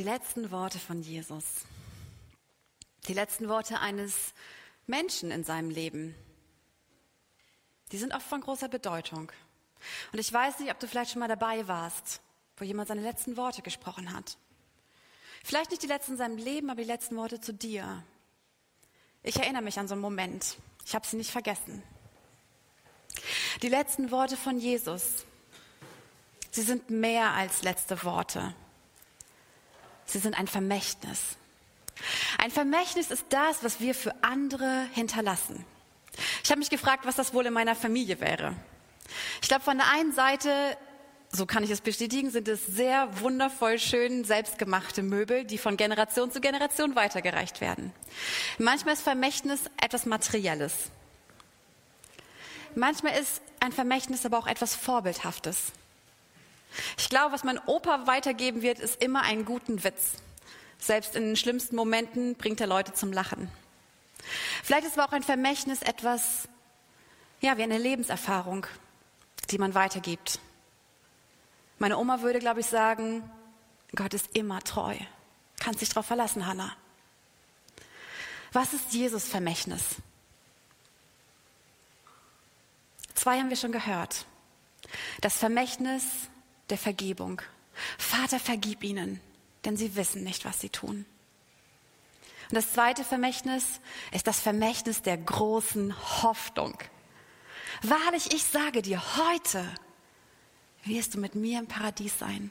Die letzten Worte von Jesus. Die letzten Worte eines Menschen in seinem Leben. Die sind oft von großer Bedeutung. Und ich weiß nicht, ob du vielleicht schon mal dabei warst, wo jemand seine letzten Worte gesprochen hat. Vielleicht nicht die letzten in seinem Leben, aber die letzten Worte zu dir. Ich erinnere mich an so einen Moment. Ich habe sie nicht vergessen. Die letzten Worte von Jesus. Sie sind mehr als letzte Worte. Sie sind ein Vermächtnis. Ein Vermächtnis ist das, was wir für andere hinterlassen. Ich habe mich gefragt, was das wohl in meiner Familie wäre. Ich glaube, von der einen Seite, so kann ich es bestätigen, sind es sehr wundervoll schön selbstgemachte Möbel, die von Generation zu Generation weitergereicht werden. Manchmal ist Vermächtnis etwas Materielles. Manchmal ist ein Vermächtnis aber auch etwas Vorbildhaftes. Ich glaube, was mein Opa weitergeben wird, ist immer einen guten Witz. Selbst in den schlimmsten Momenten bringt er Leute zum Lachen. Vielleicht ist aber auch ein Vermächtnis etwas, ja, wie eine Lebenserfahrung, die man weitergibt. Meine Oma würde, glaube ich, sagen, Gott ist immer treu. Kannst dich darauf verlassen, Hannah. Was ist Jesus Vermächtnis? Zwei haben wir schon gehört. Das Vermächtnis der Vergebung. Vater, vergib ihnen, denn sie wissen nicht, was sie tun. Und das zweite Vermächtnis ist das Vermächtnis der großen Hoffnung. Wahrlich, ich sage dir, heute wirst du mit mir im Paradies sein.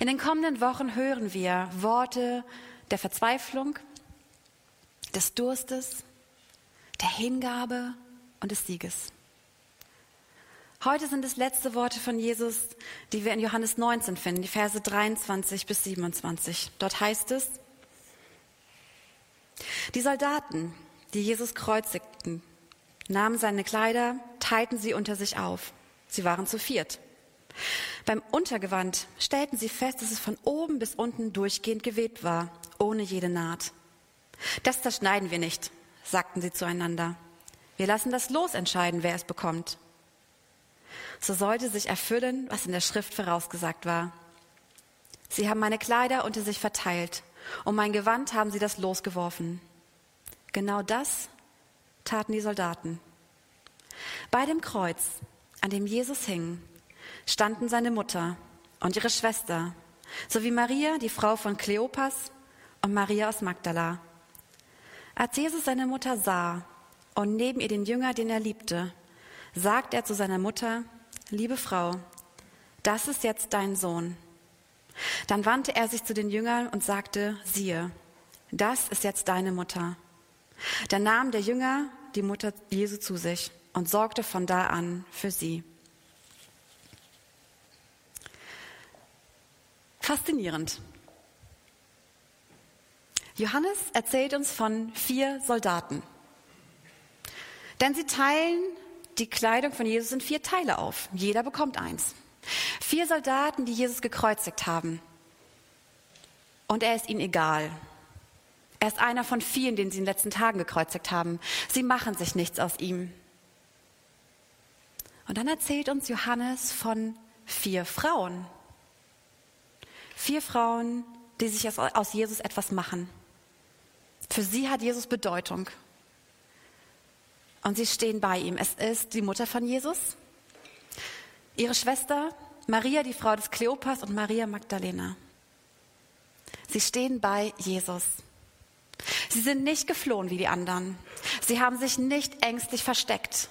In den kommenden Wochen hören wir Worte der Verzweiflung, des Durstes, der Hingabe und des Sieges. Heute sind es letzte Worte von Jesus, die wir in Johannes 19 finden, die Verse 23 bis 27. Dort heißt es, die Soldaten, die Jesus kreuzigten, nahmen seine Kleider, teilten sie unter sich auf. Sie waren zu viert. Beim Untergewand stellten sie fest, dass es von oben bis unten durchgehend gewebt war, ohne jede Naht. Das zerschneiden wir nicht, sagten sie zueinander. Wir lassen das Los entscheiden, wer es bekommt so sollte sich erfüllen, was in der Schrift vorausgesagt war. Sie haben meine Kleider unter sich verteilt, und mein Gewand haben sie das losgeworfen. Genau das taten die Soldaten. Bei dem Kreuz, an dem Jesus hing, standen seine Mutter und ihre Schwester, sowie Maria, die Frau von Kleopas, und Maria aus Magdala. Als Jesus seine Mutter sah und neben ihr den Jünger, den er liebte, sagt er zu seiner Mutter, liebe Frau, das ist jetzt dein Sohn. Dann wandte er sich zu den Jüngern und sagte, siehe, das ist jetzt deine Mutter. Da nahm der Jünger die Mutter Jesu zu sich und sorgte von da an für sie. Faszinierend. Johannes erzählt uns von vier Soldaten. Denn sie teilen die Kleidung von Jesus in vier Teile auf. Jeder bekommt eins. Vier Soldaten, die Jesus gekreuzigt haben. Und er ist ihnen egal. Er ist einer von vielen, den sie in den letzten Tagen gekreuzigt haben. Sie machen sich nichts aus ihm. Und dann erzählt uns Johannes von vier Frauen. Vier Frauen, die sich aus Jesus etwas machen. Für sie hat Jesus Bedeutung. Und sie stehen bei ihm. Es ist die Mutter von Jesus, ihre Schwester Maria, die Frau des Kleopas und Maria Magdalena. Sie stehen bei Jesus. Sie sind nicht geflohen wie die anderen. Sie haben sich nicht ängstlich versteckt.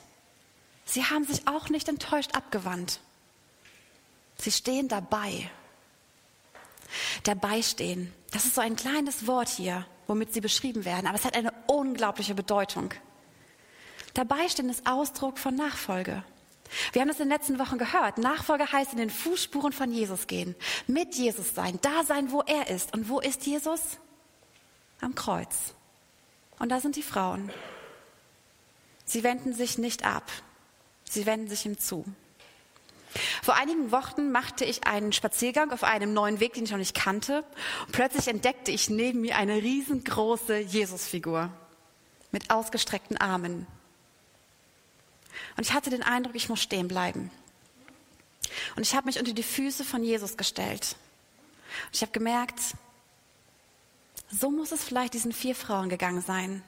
Sie haben sich auch nicht enttäuscht abgewandt. Sie stehen dabei. Dabei stehen. Das ist so ein kleines Wort hier, womit sie beschrieben werden, aber es hat eine unglaubliche Bedeutung. Dabei stehen ist Ausdruck von Nachfolge. Wir haben das in den letzten Wochen gehört. Nachfolge heißt in den Fußspuren von Jesus gehen, mit Jesus sein, da sein, wo er ist. Und wo ist Jesus? Am Kreuz. Und da sind die Frauen. Sie wenden sich nicht ab, sie wenden sich ihm zu. Vor einigen Wochen machte ich einen Spaziergang auf einem neuen Weg, den ich noch nicht kannte. Und plötzlich entdeckte ich neben mir eine riesengroße Jesusfigur mit ausgestreckten Armen. Und ich hatte den Eindruck, ich muss stehen bleiben. Und ich habe mich unter die Füße von Jesus gestellt. Und ich habe gemerkt, so muss es vielleicht diesen vier Frauen gegangen sein,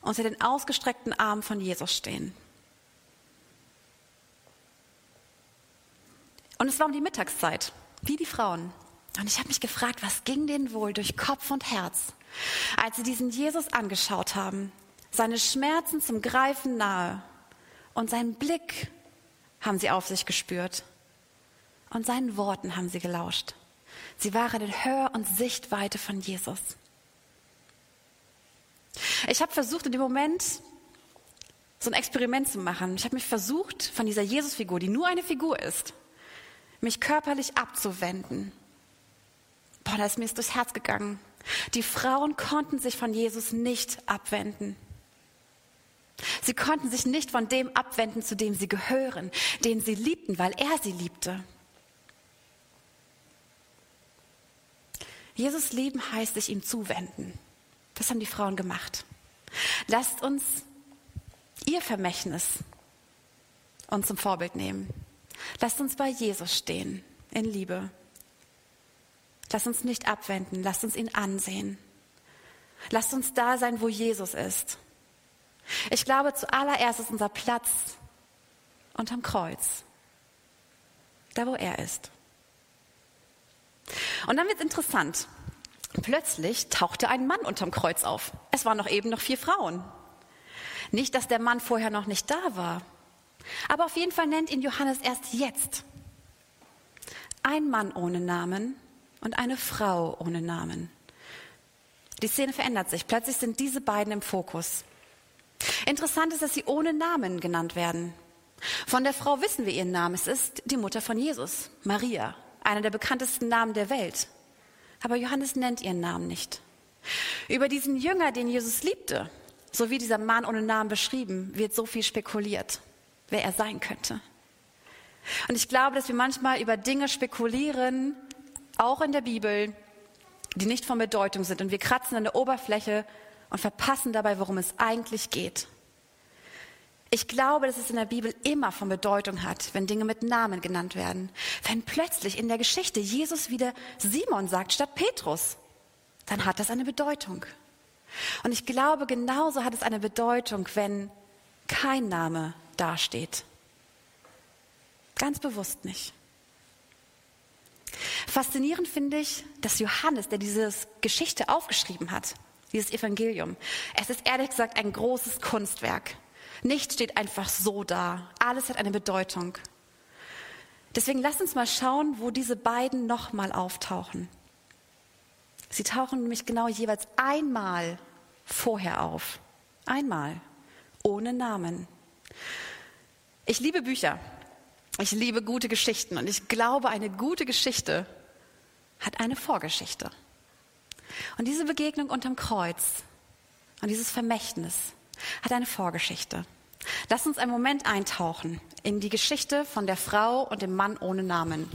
unter den ausgestreckten Armen von Jesus stehen. Und es war um die Mittagszeit, wie die Frauen. Und ich habe mich gefragt, was ging denen wohl durch Kopf und Herz, als sie diesen Jesus angeschaut haben, seine Schmerzen zum Greifen nahe und seinen Blick haben sie auf sich gespürt und seinen Worten haben sie gelauscht. Sie waren in Hör- und Sichtweite von Jesus. Ich habe versucht, in dem Moment so ein Experiment zu machen. Ich habe mich versucht, von dieser Jesus-Figur, die nur eine Figur ist, mich körperlich abzuwenden Boah, da ist mir durchs Herz gegangen. Die Frauen konnten sich von Jesus nicht abwenden. Sie konnten sich nicht von dem abwenden, zu dem sie gehören, den sie liebten, weil er sie liebte. Jesus lieben heißt sich ihm zuwenden. Das haben die Frauen gemacht. Lasst uns ihr Vermächtnis uns zum Vorbild nehmen. Lasst uns bei Jesus stehen in Liebe. Lass uns nicht abwenden, lasst uns ihn ansehen. Lasst uns da sein, wo Jesus ist. Ich glaube, zuallererst ist unser Platz unterm Kreuz. Da, wo er ist. Und dann wird es interessant. Plötzlich tauchte ein Mann unterm Kreuz auf. Es waren noch eben noch vier Frauen. Nicht, dass der Mann vorher noch nicht da war. Aber auf jeden Fall nennt ihn Johannes erst jetzt. Ein Mann ohne Namen, und eine Frau ohne Namen. Die Szene verändert sich. Plötzlich sind diese beiden im Fokus. Interessant ist, dass sie ohne Namen genannt werden. Von der Frau wissen wir ihren Namen. Es ist die Mutter von Jesus, Maria, einer der bekanntesten Namen der Welt. Aber Johannes nennt ihren Namen nicht. Über diesen Jünger, den Jesus liebte, so wie dieser Mann ohne Namen beschrieben, wird so viel spekuliert, wer er sein könnte. Und ich glaube, dass wir manchmal über Dinge spekulieren, auch in der Bibel, die nicht von Bedeutung sind. Und wir kratzen an der Oberfläche und verpassen dabei, worum es eigentlich geht. Ich glaube, dass es in der Bibel immer von Bedeutung hat, wenn Dinge mit Namen genannt werden. Wenn plötzlich in der Geschichte Jesus wieder Simon sagt statt Petrus, dann hat das eine Bedeutung. Und ich glaube, genauso hat es eine Bedeutung, wenn kein Name dasteht. Ganz bewusst nicht. Faszinierend finde ich, dass Johannes, der diese Geschichte aufgeschrieben hat, dieses Evangelium, es ist ehrlich gesagt ein großes Kunstwerk. Nichts steht einfach so da. Alles hat eine Bedeutung. Deswegen lasst uns mal schauen, wo diese beiden nochmal auftauchen. Sie tauchen nämlich genau jeweils einmal vorher auf. Einmal. Ohne Namen. Ich liebe Bücher. Ich liebe gute Geschichten und ich glaube, eine gute Geschichte hat eine Vorgeschichte. Und diese Begegnung unterm Kreuz und dieses Vermächtnis hat eine Vorgeschichte. Lass uns einen Moment eintauchen in die Geschichte von der Frau und dem Mann ohne Namen.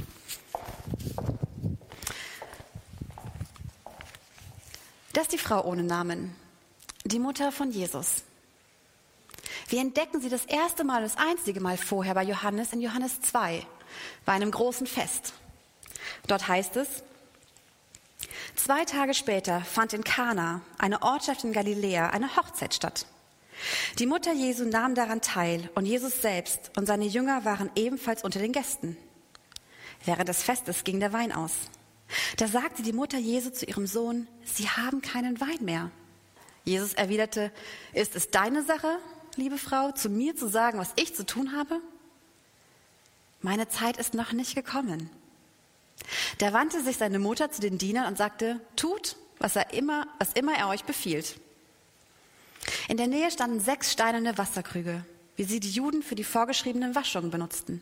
Das ist die Frau ohne Namen, die Mutter von Jesus. Wir entdecken sie das erste Mal, das einzige Mal vorher bei Johannes in Johannes 2, bei einem großen Fest. Dort heißt es, zwei Tage später fand in Kana, eine Ortschaft in Galiläa, eine Hochzeit statt. Die Mutter Jesu nahm daran teil und Jesus selbst und seine Jünger waren ebenfalls unter den Gästen. Während des Festes ging der Wein aus. Da sagte die Mutter Jesu zu ihrem Sohn, Sie haben keinen Wein mehr. Jesus erwiderte, ist es deine Sache liebe Frau, zu mir zu sagen, was ich zu tun habe? Meine Zeit ist noch nicht gekommen. Da wandte sich seine Mutter zu den Dienern und sagte, tut, was er immer, was immer er euch befiehlt. In der Nähe standen sechs steinerne Wasserkrüge, wie sie die Juden für die vorgeschriebenen Waschungen benutzten.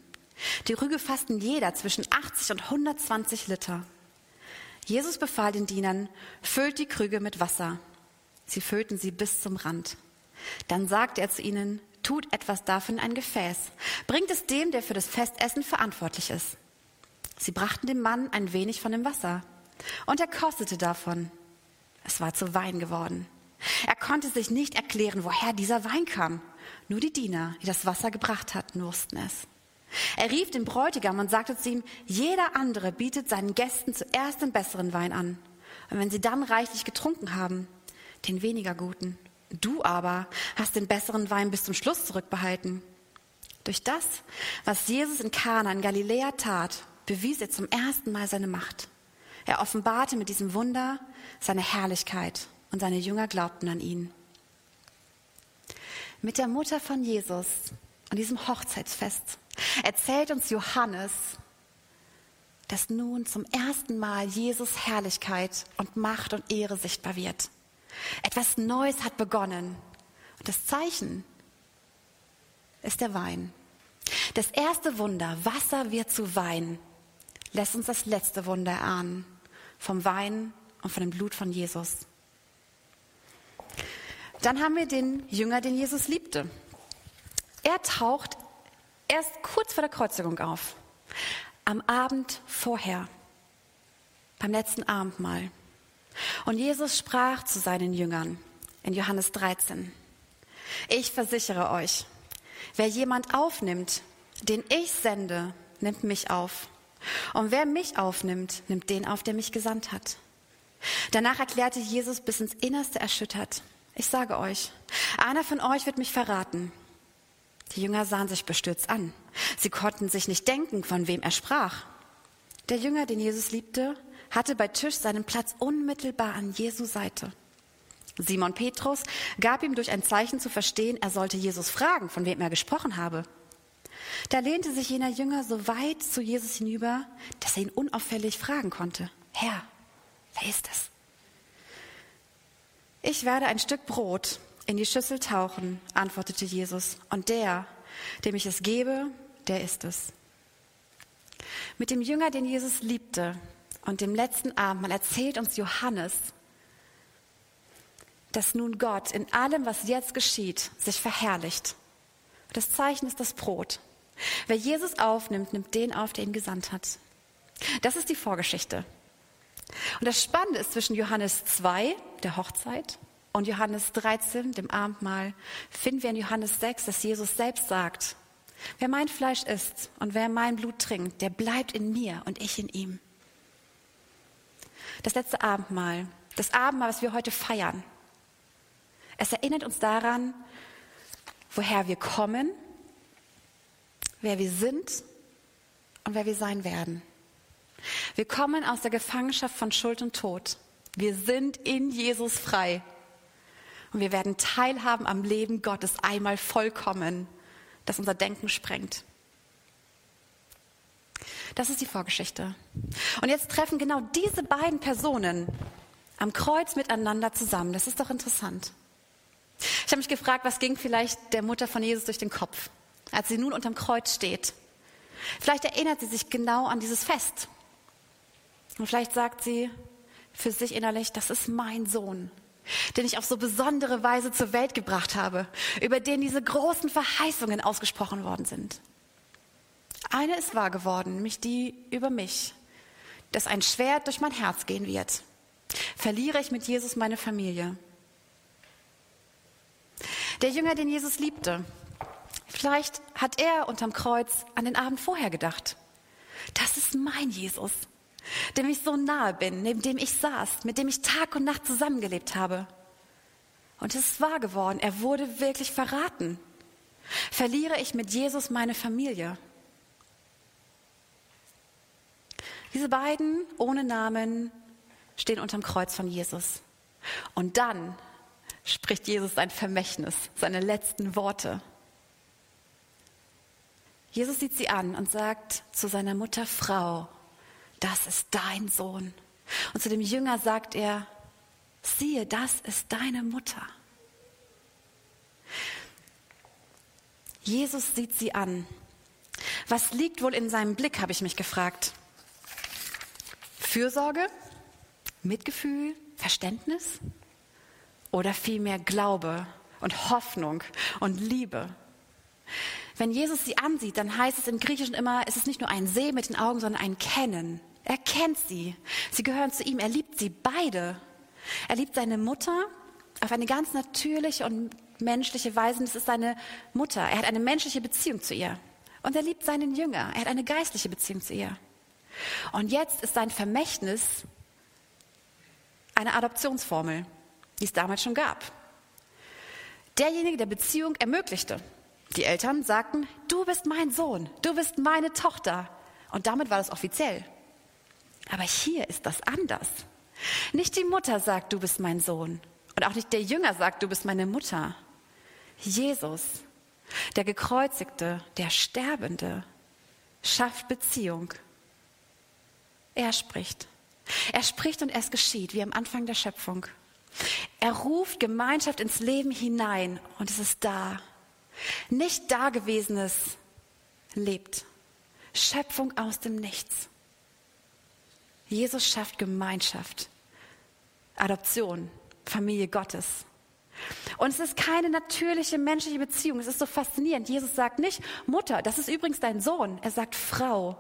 Die Rüge fassten jeder zwischen 80 und 120 Liter. Jesus befahl den Dienern, füllt die Krüge mit Wasser. Sie füllten sie bis zum Rand. Dann sagte er zu ihnen, tut etwas davon in ein Gefäß, bringt es dem, der für das Festessen verantwortlich ist. Sie brachten dem Mann ein wenig von dem Wasser, und er kostete davon. Es war zu Wein geworden. Er konnte sich nicht erklären, woher dieser Wein kam. Nur die Diener, die das Wasser gebracht hatten, wussten es. Er rief den Bräutigam und sagte zu ihm, jeder andere bietet seinen Gästen zuerst den besseren Wein an. Und wenn sie dann reichlich getrunken haben, den weniger guten. Du aber hast den besseren Wein bis zum Schluss zurückbehalten. Durch das, was Jesus in Kana in Galiläa tat, bewies er zum ersten Mal seine Macht. Er offenbarte mit diesem Wunder seine Herrlichkeit und seine Jünger glaubten an ihn. Mit der Mutter von Jesus an diesem Hochzeitsfest erzählt uns Johannes, dass nun zum ersten Mal Jesus Herrlichkeit und Macht und Ehre sichtbar wird. Etwas Neues hat begonnen. Und das Zeichen ist der Wein. Das erste Wunder, Wasser wird zu Wein, lässt uns das letzte Wunder erahnen, vom Wein und von dem Blut von Jesus. Dann haben wir den Jünger, den Jesus liebte. Er taucht erst kurz vor der Kreuzigung auf, am Abend vorher, beim letzten Abendmahl. Und Jesus sprach zu seinen Jüngern in Johannes 13, ich versichere euch, wer jemand aufnimmt, den ich sende, nimmt mich auf. Und wer mich aufnimmt, nimmt den auf, der mich gesandt hat. Danach erklärte Jesus bis ins Innerste erschüttert, ich sage euch, einer von euch wird mich verraten. Die Jünger sahen sich bestürzt an. Sie konnten sich nicht denken, von wem er sprach. Der Jünger, den Jesus liebte, hatte bei Tisch seinen Platz unmittelbar an Jesu Seite. Simon Petrus gab ihm durch ein Zeichen zu verstehen, er sollte Jesus fragen, von wem er gesprochen habe. Da lehnte sich jener Jünger so weit zu Jesus hinüber, dass er ihn unauffällig fragen konnte. Herr, wer ist es? Ich werde ein Stück Brot in die Schüssel tauchen, antwortete Jesus, und der, dem ich es gebe, der ist es. Mit dem Jünger, den Jesus liebte, und dem letzten Abendmahl erzählt uns Johannes, dass nun Gott in allem, was jetzt geschieht, sich verherrlicht. Das Zeichen ist das Brot. Wer Jesus aufnimmt, nimmt den auf, der ihn gesandt hat. Das ist die Vorgeschichte. Und das Spannende ist zwischen Johannes 2, der Hochzeit, und Johannes 13, dem Abendmahl, finden wir in Johannes 6, dass Jesus selbst sagt, wer mein Fleisch isst und wer mein Blut trinkt, der bleibt in mir und ich in ihm. Das letzte Abendmahl, das Abendmahl, was wir heute feiern, es erinnert uns daran, woher wir kommen, wer wir sind und wer wir sein werden. Wir kommen aus der Gefangenschaft von Schuld und Tod. Wir sind in Jesus frei. Und wir werden teilhaben am Leben Gottes einmal vollkommen, das unser Denken sprengt. Das ist die Vorgeschichte. Und jetzt treffen genau diese beiden Personen am Kreuz miteinander zusammen. Das ist doch interessant. Ich habe mich gefragt, was ging vielleicht der Mutter von Jesus durch den Kopf, als sie nun unterm Kreuz steht. Vielleicht erinnert sie sich genau an dieses Fest. Und vielleicht sagt sie für sich innerlich, das ist mein Sohn den ich auf so besondere Weise zur Welt gebracht habe, über den diese großen Verheißungen ausgesprochen worden sind. Eine ist wahr geworden, nämlich die über mich, dass ein Schwert durch mein Herz gehen wird. Verliere ich mit Jesus meine Familie. Der Jünger, den Jesus liebte, vielleicht hat er unterm Kreuz an den Abend vorher gedacht. Das ist mein Jesus dem ich so nahe bin, neben dem ich saß, mit dem ich Tag und Nacht zusammengelebt habe. Und es ist wahr geworden, er wurde wirklich verraten. Verliere ich mit Jesus meine Familie? Diese beiden ohne Namen stehen unterm Kreuz von Jesus. Und dann spricht Jesus sein Vermächtnis, seine letzten Worte. Jesus sieht sie an und sagt zu seiner Mutter Frau, das ist dein Sohn. Und zu dem Jünger sagt er, siehe, das ist deine Mutter. Jesus sieht sie an. Was liegt wohl in seinem Blick, habe ich mich gefragt. Fürsorge, Mitgefühl, Verständnis oder vielmehr Glaube und Hoffnung und Liebe. Wenn Jesus sie ansieht, dann heißt es im Griechischen immer, es ist nicht nur ein Sehen mit den Augen, sondern ein Kennen. Er kennt sie. Sie gehören zu ihm. Er liebt sie beide. Er liebt seine Mutter auf eine ganz natürliche und menschliche Weise. Das ist seine Mutter. Er hat eine menschliche Beziehung zu ihr. Und er liebt seinen Jünger. Er hat eine geistliche Beziehung zu ihr. Und jetzt ist sein Vermächtnis eine Adoptionsformel, die es damals schon gab. Derjenige, der Beziehung ermöglichte. Die Eltern sagten, du bist mein Sohn, du bist meine Tochter. Und damit war das offiziell. Aber hier ist das anders. Nicht die Mutter sagt, du bist mein Sohn. Und auch nicht der Jünger sagt, du bist meine Mutter. Jesus, der gekreuzigte, der Sterbende, schafft Beziehung. Er spricht. Er spricht und es geschieht, wie am Anfang der Schöpfung. Er ruft Gemeinschaft ins Leben hinein und es ist da. Nicht Dagewesenes lebt. Schöpfung aus dem Nichts. Jesus schafft Gemeinschaft, Adoption, Familie Gottes. Und es ist keine natürliche menschliche Beziehung. Es ist so faszinierend. Jesus sagt nicht, Mutter, das ist übrigens dein Sohn. Er sagt Frau.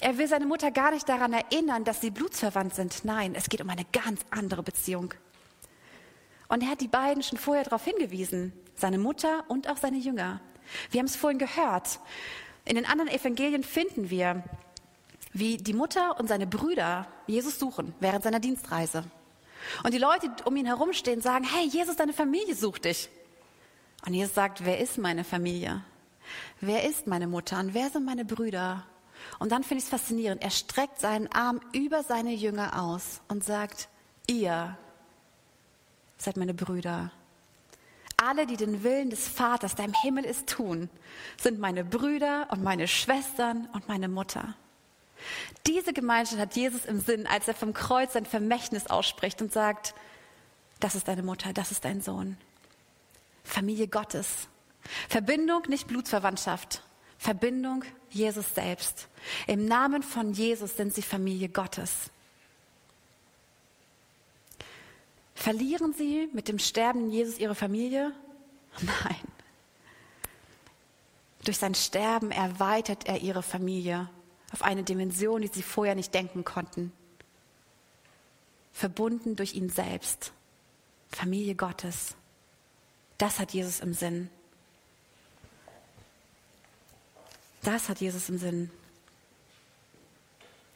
Er will seine Mutter gar nicht daran erinnern, dass sie blutsverwandt sind. Nein, es geht um eine ganz andere Beziehung. Und er hat die beiden schon vorher darauf hingewiesen, seine Mutter und auch seine Jünger. Wir haben es vorhin gehört. In den anderen Evangelien finden wir, wie die Mutter und seine Brüder Jesus suchen während seiner Dienstreise. Und die Leute um ihn herumstehen, sagen, hey, Jesus, deine Familie sucht dich. Und Jesus sagt, wer ist meine Familie? Wer ist meine Mutter und wer sind meine Brüder? Und dann finde ich es faszinierend. Er streckt seinen Arm über seine Jünger aus und sagt, ihr seid meine Brüder. Alle, die den Willen des Vaters, der im Himmel ist, tun, sind meine Brüder und meine Schwestern und meine Mutter. Diese Gemeinschaft hat Jesus im Sinn, als er vom Kreuz sein Vermächtnis ausspricht und sagt, das ist deine Mutter, das ist dein Sohn. Familie Gottes. Verbindung, nicht Blutsverwandtschaft. Verbindung Jesus selbst. Im Namen von Jesus sind sie Familie Gottes. Verlieren sie mit dem sterbenden Jesus ihre Familie? Nein. Durch sein Sterben erweitert er ihre Familie auf eine Dimension, die sie vorher nicht denken konnten. Verbunden durch ihn selbst. Familie Gottes. Das hat Jesus im Sinn. Das hat Jesus im Sinn.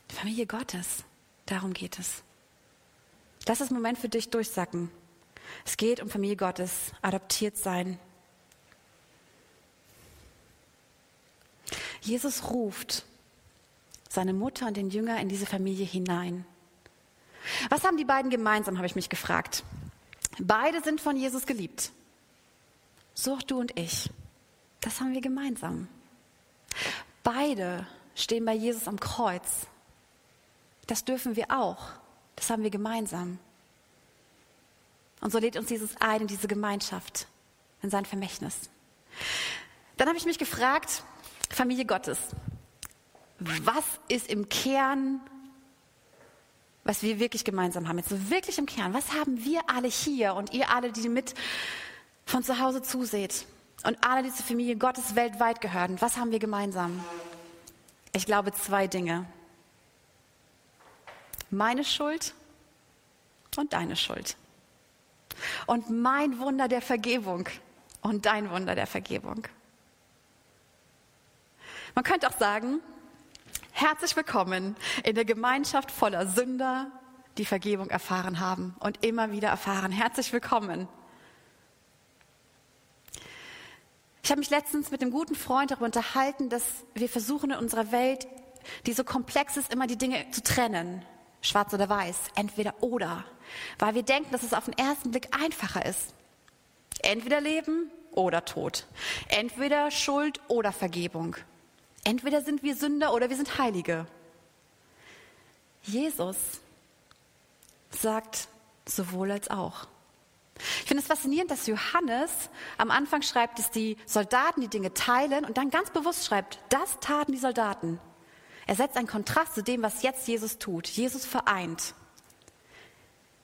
Familie Gottes. Darum geht es. Lass das Moment für dich durchsacken. Es geht um Familie Gottes, adoptiert sein. Jesus ruft seine Mutter und den Jünger in diese Familie hinein. Was haben die beiden gemeinsam, habe ich mich gefragt. Beide sind von Jesus geliebt. So auch du und ich. Das haben wir gemeinsam. Beide stehen bei Jesus am Kreuz. Das dürfen wir auch. Das haben wir gemeinsam. Und so lädt uns Jesus ein in diese Gemeinschaft, in sein Vermächtnis. Dann habe ich mich gefragt, Familie Gottes, was ist im Kern, was wir wirklich gemeinsam haben? Jetzt so wirklich im Kern, was haben wir alle hier und ihr alle, die mit von zu Hause zuseht und alle, die zur Familie Gottes weltweit gehören, was haben wir gemeinsam? Ich glaube zwei Dinge. Meine Schuld und deine Schuld. Und mein Wunder der Vergebung und dein Wunder der Vergebung. Man könnte auch sagen, Herzlich willkommen in der Gemeinschaft voller Sünder, die Vergebung erfahren haben und immer wieder erfahren. Herzlich willkommen. Ich habe mich letztens mit einem guten Freund darüber unterhalten, dass wir versuchen in unserer Welt, die so komplex ist, immer die Dinge zu trennen. Schwarz oder weiß, entweder oder. Weil wir denken, dass es auf den ersten Blick einfacher ist. Entweder Leben oder Tod. Entweder Schuld oder Vergebung. Entweder sind wir Sünder oder wir sind Heilige. Jesus sagt sowohl als auch. Ich finde es faszinierend, dass Johannes am Anfang schreibt, dass die Soldaten die Dinge teilen und dann ganz bewusst schreibt, das taten die Soldaten. Er setzt einen Kontrast zu dem, was jetzt Jesus tut. Jesus vereint.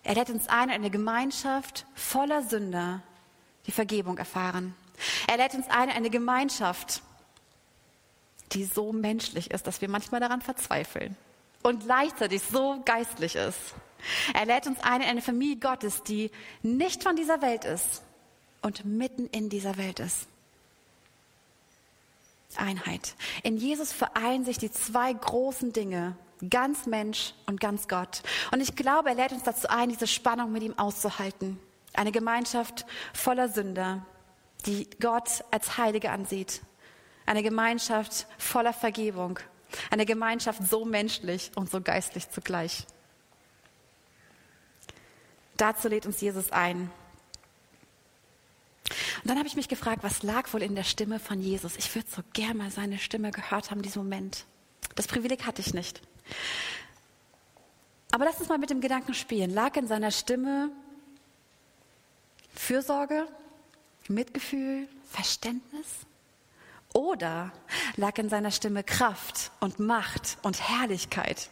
Er lädt uns ein in eine Gemeinschaft voller Sünder, die Vergebung erfahren. Er lädt uns ein in eine Gemeinschaft, die so menschlich ist, dass wir manchmal daran verzweifeln und gleichzeitig so geistlich ist. Er lädt uns ein in eine Familie Gottes, die nicht von dieser Welt ist und mitten in dieser Welt ist. Einheit. In Jesus vereinen sich die zwei großen Dinge, ganz Mensch und ganz Gott. Und ich glaube, er lädt uns dazu ein, diese Spannung mit ihm auszuhalten. Eine Gemeinschaft voller Sünder, die Gott als Heilige ansieht. Eine Gemeinschaft voller Vergebung. Eine Gemeinschaft so menschlich und so geistlich zugleich. Dazu lädt uns Jesus ein. Und dann habe ich mich gefragt, was lag wohl in der Stimme von Jesus? Ich würde so gern mal seine Stimme gehört haben, diesen Moment. Das Privileg hatte ich nicht. Aber lass uns mal mit dem Gedanken spielen. Lag in seiner Stimme Fürsorge, Mitgefühl, Verständnis? Oder lag in seiner Stimme Kraft und Macht und Herrlichkeit?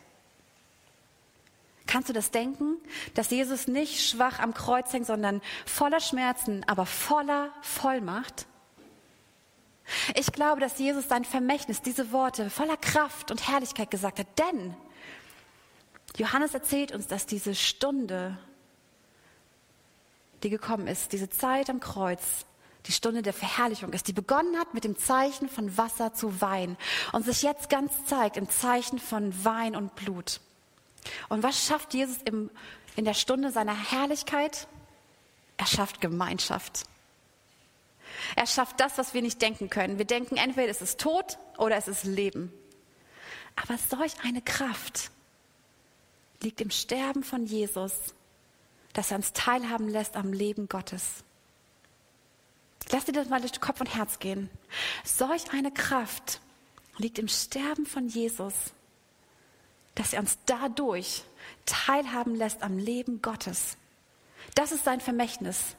Kannst du das denken, dass Jesus nicht schwach am Kreuz hängt, sondern voller Schmerzen, aber voller Vollmacht? Ich glaube, dass Jesus sein Vermächtnis, diese Worte voller Kraft und Herrlichkeit gesagt hat. Denn Johannes erzählt uns, dass diese Stunde, die gekommen ist, diese Zeit am Kreuz, die Stunde der Verherrlichung ist, die begonnen hat mit dem Zeichen von Wasser zu Wein und sich jetzt ganz zeigt im Zeichen von Wein und Blut. Und was schafft Jesus im, in der Stunde seiner Herrlichkeit? Er schafft Gemeinschaft. Er schafft das, was wir nicht denken können. Wir denken, entweder es ist Tod oder es ist Leben. Aber solch eine Kraft liegt im Sterben von Jesus, dass er uns teilhaben lässt am Leben Gottes. Lass dir das mal durch Kopf und Herz gehen. Solch eine Kraft liegt im Sterben von Jesus, dass er uns dadurch teilhaben lässt am Leben Gottes. Das ist sein Vermächtnis.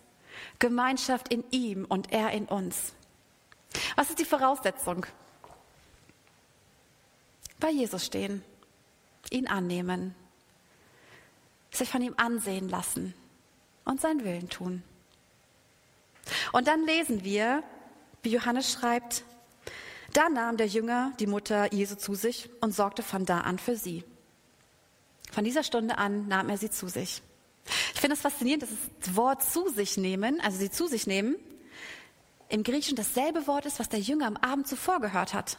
Gemeinschaft in ihm und er in uns. Was ist die Voraussetzung? Bei Jesus stehen, ihn annehmen, sich von ihm ansehen lassen und seinen Willen tun. Und dann lesen wir, wie Johannes schreibt, da nahm der Jünger die Mutter Jesu zu sich und sorgte von da an für sie. Von dieser Stunde an nahm er sie zu sich. Ich finde es faszinierend, dass das Wort zu sich nehmen, also sie zu sich nehmen, im Griechischen dasselbe Wort ist, was der Jünger am Abend zuvor gehört hat.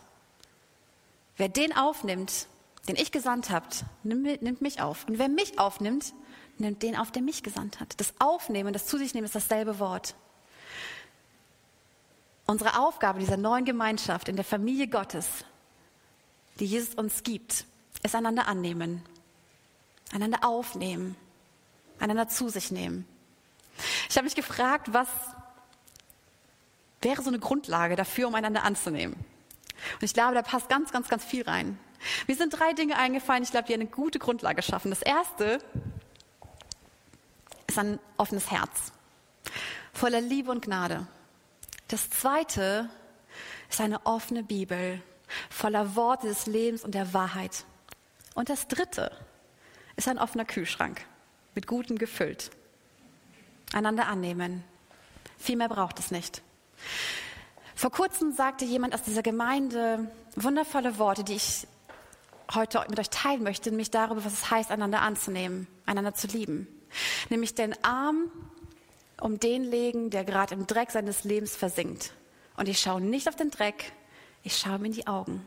Wer den aufnimmt, den ich gesandt habt, nimmt mich auf. Und wer mich aufnimmt, nimmt den auf, der mich gesandt hat. Das Aufnehmen, das Zu sich nehmen ist dasselbe Wort. Unsere Aufgabe dieser neuen Gemeinschaft in der Familie Gottes, die Jesus uns gibt, ist einander annehmen, einander aufnehmen, einander zu sich nehmen. Ich habe mich gefragt, was wäre so eine Grundlage dafür, um einander anzunehmen? Und ich glaube, da passt ganz, ganz, ganz viel rein. Mir sind drei Dinge eingefallen, ich glaube, die eine gute Grundlage schaffen. Das erste ist ein offenes Herz, voller Liebe und Gnade. Das zweite ist eine offene Bibel voller Worte des Lebens und der Wahrheit. Und das dritte ist ein offener Kühlschrank mit Gutem gefüllt. Einander annehmen. Viel mehr braucht es nicht. Vor kurzem sagte jemand aus dieser Gemeinde wundervolle Worte, die ich heute mit euch teilen möchte, nämlich darüber, was es heißt, einander anzunehmen, einander zu lieben. Nämlich den Arm um den legen, der gerade im Dreck seines Lebens versinkt. Und ich schaue nicht auf den Dreck, ich schaue ihm in die Augen.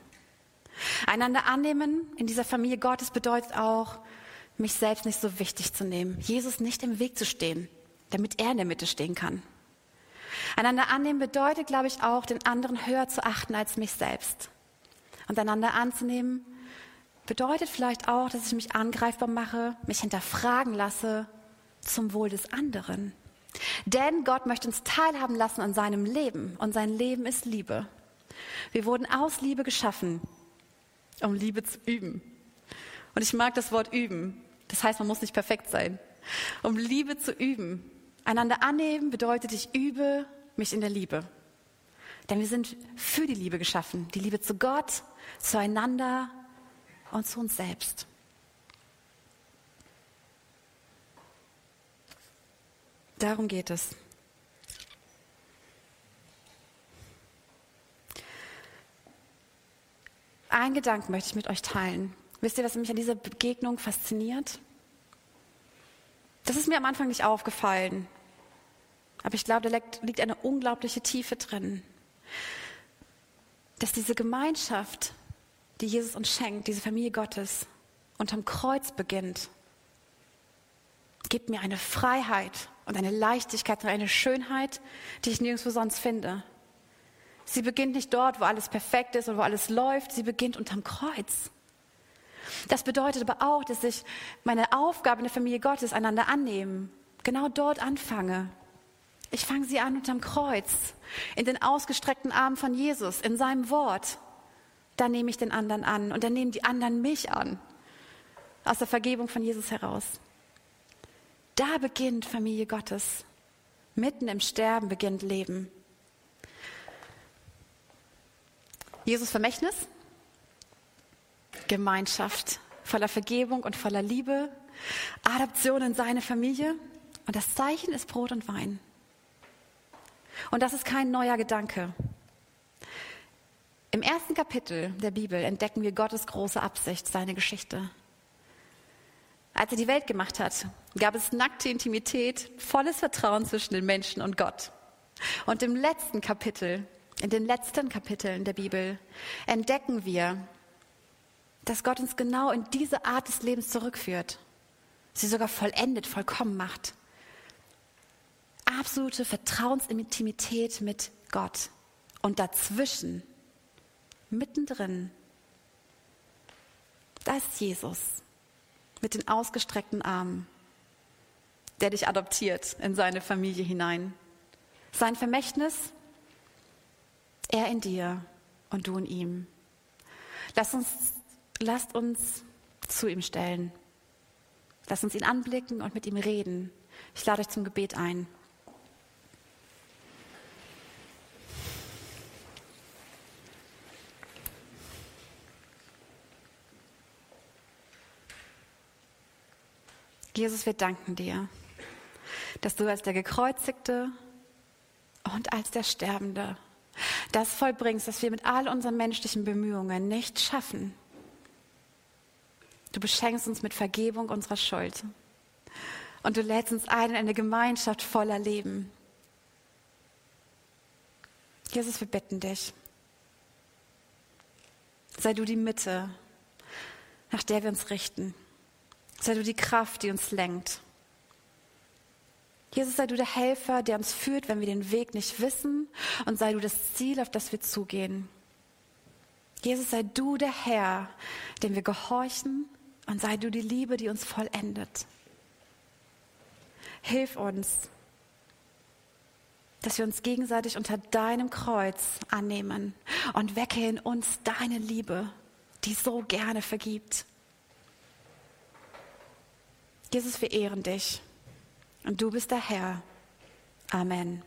Einander annehmen in dieser Familie Gottes bedeutet auch, mich selbst nicht so wichtig zu nehmen, Jesus nicht im Weg zu stehen, damit er in der Mitte stehen kann. Einander annehmen bedeutet, glaube ich, auch, den anderen höher zu achten als mich selbst. Und einander anzunehmen bedeutet vielleicht auch, dass ich mich angreifbar mache, mich hinterfragen lasse zum Wohl des anderen. Denn Gott möchte uns teilhaben lassen an seinem Leben und sein Leben ist Liebe. Wir wurden aus Liebe geschaffen, um Liebe zu üben. Und ich mag das Wort üben. Das heißt, man muss nicht perfekt sein. Um Liebe zu üben. Einander annehmen bedeutet, ich übe mich in der Liebe. Denn wir sind für die Liebe geschaffen. Die Liebe zu Gott, zueinander und zu uns selbst. Darum geht es. Ein Gedanken möchte ich mit euch teilen. Wisst ihr, was mich an dieser Begegnung fasziniert? Das ist mir am Anfang nicht aufgefallen. Aber ich glaube, da liegt eine unglaubliche Tiefe drin. dass diese Gemeinschaft, die Jesus uns schenkt, diese Familie Gottes, unterm Kreuz beginnt, gibt mir eine Freiheit und eine Leichtigkeit und eine Schönheit, die ich nirgendwo sonst finde. Sie beginnt nicht dort, wo alles perfekt ist und wo alles läuft, sie beginnt unterm Kreuz. Das bedeutet aber auch, dass ich meine Aufgabe in der Familie Gottes einander annehmen, genau dort anfange. Ich fange sie an unterm Kreuz, in den ausgestreckten Armen von Jesus, in seinem Wort. Da nehme ich den anderen an und dann nehmen die anderen mich an, aus der Vergebung von Jesus heraus. Da beginnt Familie Gottes. Mitten im Sterben beginnt Leben. Jesus Vermächtnis, Gemeinschaft voller Vergebung und voller Liebe, Adoption in seine Familie und das Zeichen ist Brot und Wein. Und das ist kein neuer Gedanke. Im ersten Kapitel der Bibel entdecken wir Gottes große Absicht, seine Geschichte. Als er die Welt gemacht hat, gab es nackte Intimität, volles Vertrauen zwischen den Menschen und Gott. Und im letzten Kapitel, in den letzten Kapiteln der Bibel, entdecken wir, dass Gott uns genau in diese Art des Lebens zurückführt, sie sogar vollendet, vollkommen macht. Absolute Vertrauensintimität mit Gott. Und dazwischen, mittendrin, da ist Jesus mit den ausgestreckten Armen, der dich adoptiert in seine Familie hinein. Sein Vermächtnis, er in dir und du in ihm. Lass uns, lasst uns zu ihm stellen. Lass uns ihn anblicken und mit ihm reden. Ich lade euch zum Gebet ein. Jesus, wir danken dir, dass du als der Gekreuzigte und als der Sterbende das vollbringst, was wir mit all unseren menschlichen Bemühungen nicht schaffen. Du beschenkst uns mit Vergebung unserer Schuld. Und du lädst uns ein in eine Gemeinschaft voller Leben. Jesus, wir bitten dich. Sei du die Mitte, nach der wir uns richten. Sei du die Kraft, die uns lenkt. Jesus, sei du der Helfer, der uns führt, wenn wir den Weg nicht wissen. Und sei du das Ziel, auf das wir zugehen. Jesus, sei du der Herr, dem wir gehorchen. Und sei du die Liebe, die uns vollendet. Hilf uns, dass wir uns gegenseitig unter deinem Kreuz annehmen und wecke in uns deine Liebe, die so gerne vergibt. Jesus, wir ehren dich und du bist der Herr. Amen.